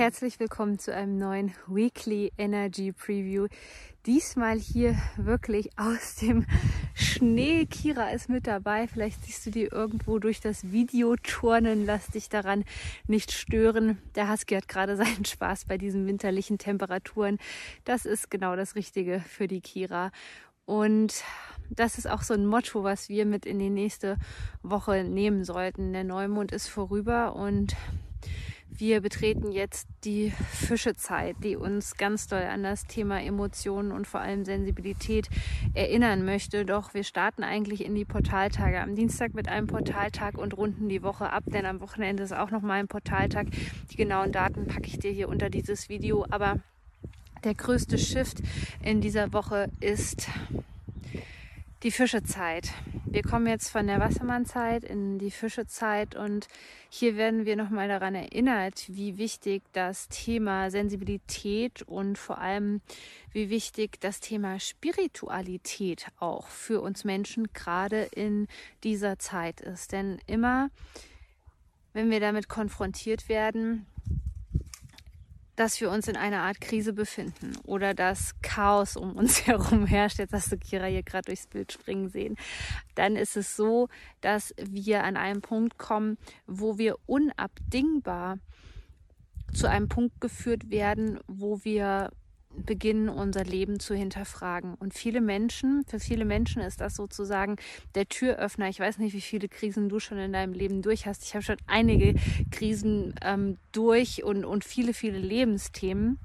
Herzlich willkommen zu einem neuen Weekly Energy Preview. Diesmal hier wirklich aus dem Schnee. Kira ist mit dabei. Vielleicht siehst du die irgendwo durch das Video turnen. Lass dich daran nicht stören. Der Husky hat gerade seinen Spaß bei diesen winterlichen Temperaturen. Das ist genau das Richtige für die Kira. Und das ist auch so ein Motto, was wir mit in die nächste Woche nehmen sollten. Der Neumond ist vorüber und wir betreten jetzt die Fischezeit, die uns ganz doll an das Thema Emotionen und vor allem Sensibilität erinnern möchte. Doch wir starten eigentlich in die Portaltage am Dienstag mit einem Portaltag und runden die Woche ab, denn am Wochenende ist auch noch mal ein Portaltag. Die genauen Daten packe ich dir hier unter dieses Video, aber der größte Shift in dieser Woche ist die Fischezeit. Wir kommen jetzt von der Wassermannzeit in die Fischezeit und hier werden wir nochmal daran erinnert, wie wichtig das Thema Sensibilität und vor allem wie wichtig das Thema Spiritualität auch für uns Menschen gerade in dieser Zeit ist. Denn immer, wenn wir damit konfrontiert werden, dass wir uns in einer Art Krise befinden oder dass Chaos um uns herum herrscht. Jetzt hast du Kira hier gerade durchs Bild springen sehen. Dann ist es so, dass wir an einen Punkt kommen, wo wir unabdingbar zu einem Punkt geführt werden, wo wir beginnen, unser Leben zu hinterfragen. Und viele Menschen, für viele Menschen ist das sozusagen der Türöffner. Ich weiß nicht, wie viele Krisen du schon in deinem Leben durch hast. Ich habe schon einige Krisen ähm, durch und, und viele, viele Lebensthemen.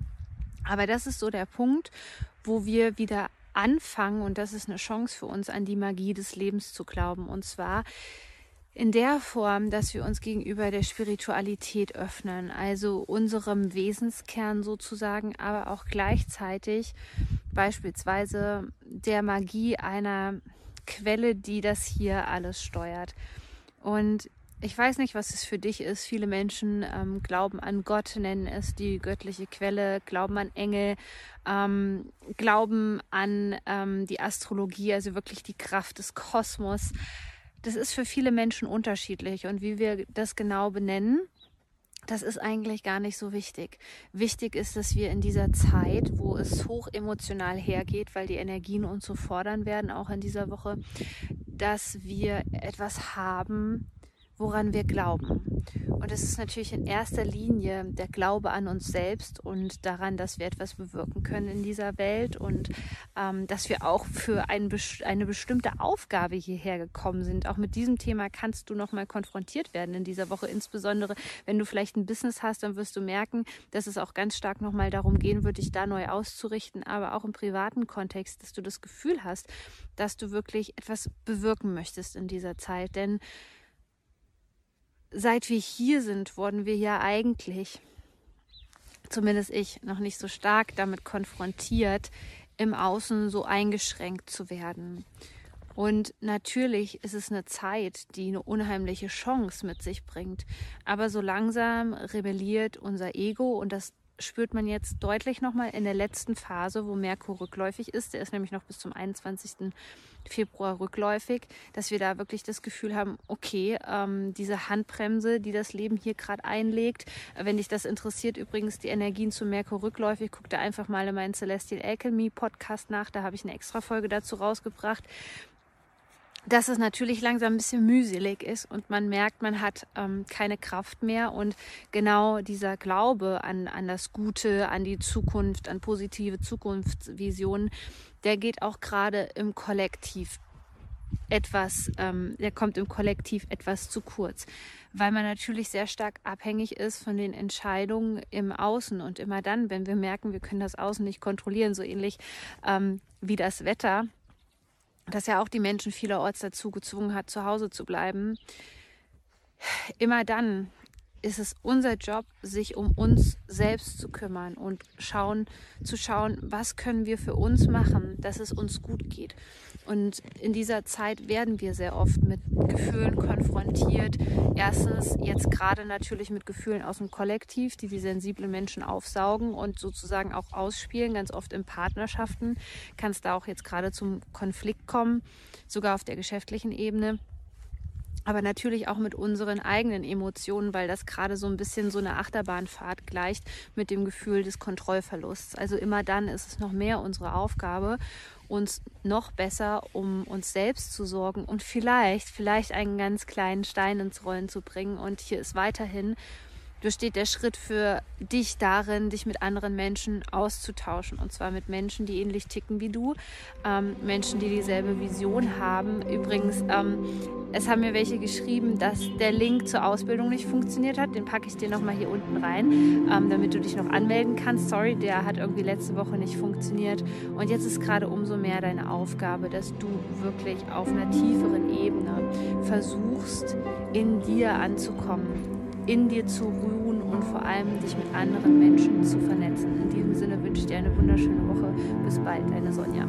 Aber das ist so der Punkt, wo wir wieder anfangen, und das ist eine Chance für uns, an die Magie des Lebens zu glauben. Und zwar in der Form, dass wir uns gegenüber der Spiritualität öffnen, also unserem Wesenskern sozusagen, aber auch gleichzeitig beispielsweise der Magie einer Quelle, die das hier alles steuert. Und ich weiß nicht, was es für dich ist. Viele Menschen ähm, glauben an Gott, nennen es die göttliche Quelle, glauben an Engel, ähm, glauben an ähm, die Astrologie, also wirklich die Kraft des Kosmos das ist für viele Menschen unterschiedlich und wie wir das genau benennen, das ist eigentlich gar nicht so wichtig. Wichtig ist, dass wir in dieser Zeit, wo es hoch emotional hergeht, weil die Energien uns so fordern werden, auch in dieser Woche, dass wir etwas haben, woran wir glauben. Und es ist natürlich in erster Linie der Glaube an uns selbst und daran, dass wir etwas bewirken können in dieser Welt und ähm, dass wir auch für ein, eine bestimmte Aufgabe hierher gekommen sind. Auch mit diesem Thema kannst du nochmal konfrontiert werden in dieser Woche. Insbesondere, wenn du vielleicht ein Business hast, dann wirst du merken, dass es auch ganz stark nochmal darum gehen wird, dich da neu auszurichten, aber auch im privaten Kontext, dass du das Gefühl hast, dass du wirklich etwas bewirken möchtest in dieser Zeit. Denn seit wir hier sind, wurden wir ja eigentlich, zumindest ich, noch nicht so stark damit konfrontiert, im Außen so eingeschränkt zu werden. Und natürlich ist es eine Zeit, die eine unheimliche Chance mit sich bringt. Aber so langsam rebelliert unser Ego und das spürt man jetzt deutlich nochmal in der letzten Phase, wo Merkur rückläufig ist. Der ist nämlich noch bis zum 21. Februar rückläufig, dass wir da wirklich das Gefühl haben, okay, ähm, diese Handbremse, die das Leben hier gerade einlegt, wenn dich das interessiert, übrigens die Energien zu Merkur rückläufig, guck da einfach mal in meinen Celestial Alchemy Podcast nach, da habe ich eine extra Folge dazu rausgebracht dass es natürlich langsam ein bisschen mühselig ist und man merkt, man hat ähm, keine Kraft mehr. Und genau dieser Glaube an, an das Gute, an die Zukunft, an positive Zukunftsvisionen, der geht auch gerade im Kollektiv etwas, ähm, der kommt im Kollektiv etwas zu kurz, weil man natürlich sehr stark abhängig ist von den Entscheidungen im Außen und immer dann, wenn wir merken, wir können das Außen nicht kontrollieren, so ähnlich ähm, wie das Wetter, das ja auch die Menschen vielerorts dazu gezwungen hat, zu Hause zu bleiben. Immer dann ist es unser Job, sich um uns selbst zu kümmern und schauen, zu schauen, was können wir für uns machen, dass es uns gut geht. Und in dieser Zeit werden wir sehr oft mit Gefühlen konfrontiert. Erstens jetzt gerade natürlich mit Gefühlen aus dem Kollektiv, die die sensiblen Menschen aufsaugen und sozusagen auch ausspielen. Ganz oft in Partnerschaften kann es da auch jetzt gerade zum Konflikt kommen, sogar auf der geschäftlichen Ebene aber natürlich auch mit unseren eigenen Emotionen, weil das gerade so ein bisschen so eine Achterbahnfahrt gleicht mit dem Gefühl des Kontrollverlusts. Also immer dann ist es noch mehr unsere Aufgabe, uns noch besser um uns selbst zu sorgen und vielleicht, vielleicht einen ganz kleinen Stein ins Rollen zu bringen. Und hier ist weiterhin besteht der Schritt für dich darin, dich mit anderen Menschen auszutauschen. Und zwar mit Menschen, die ähnlich ticken wie du, ähm, Menschen, die dieselbe Vision haben. Übrigens, ähm, es haben mir welche geschrieben, dass der Link zur Ausbildung nicht funktioniert hat. Den packe ich dir nochmal hier unten rein, ähm, damit du dich noch anmelden kannst. Sorry, der hat irgendwie letzte Woche nicht funktioniert. Und jetzt ist gerade umso mehr deine Aufgabe, dass du wirklich auf einer tieferen Ebene versuchst, in dir anzukommen in dir zu ruhen und vor allem dich mit anderen Menschen zu vernetzen. In diesem Sinne wünsche ich dir eine wunderschöne Woche. Bis bald, deine Sonja.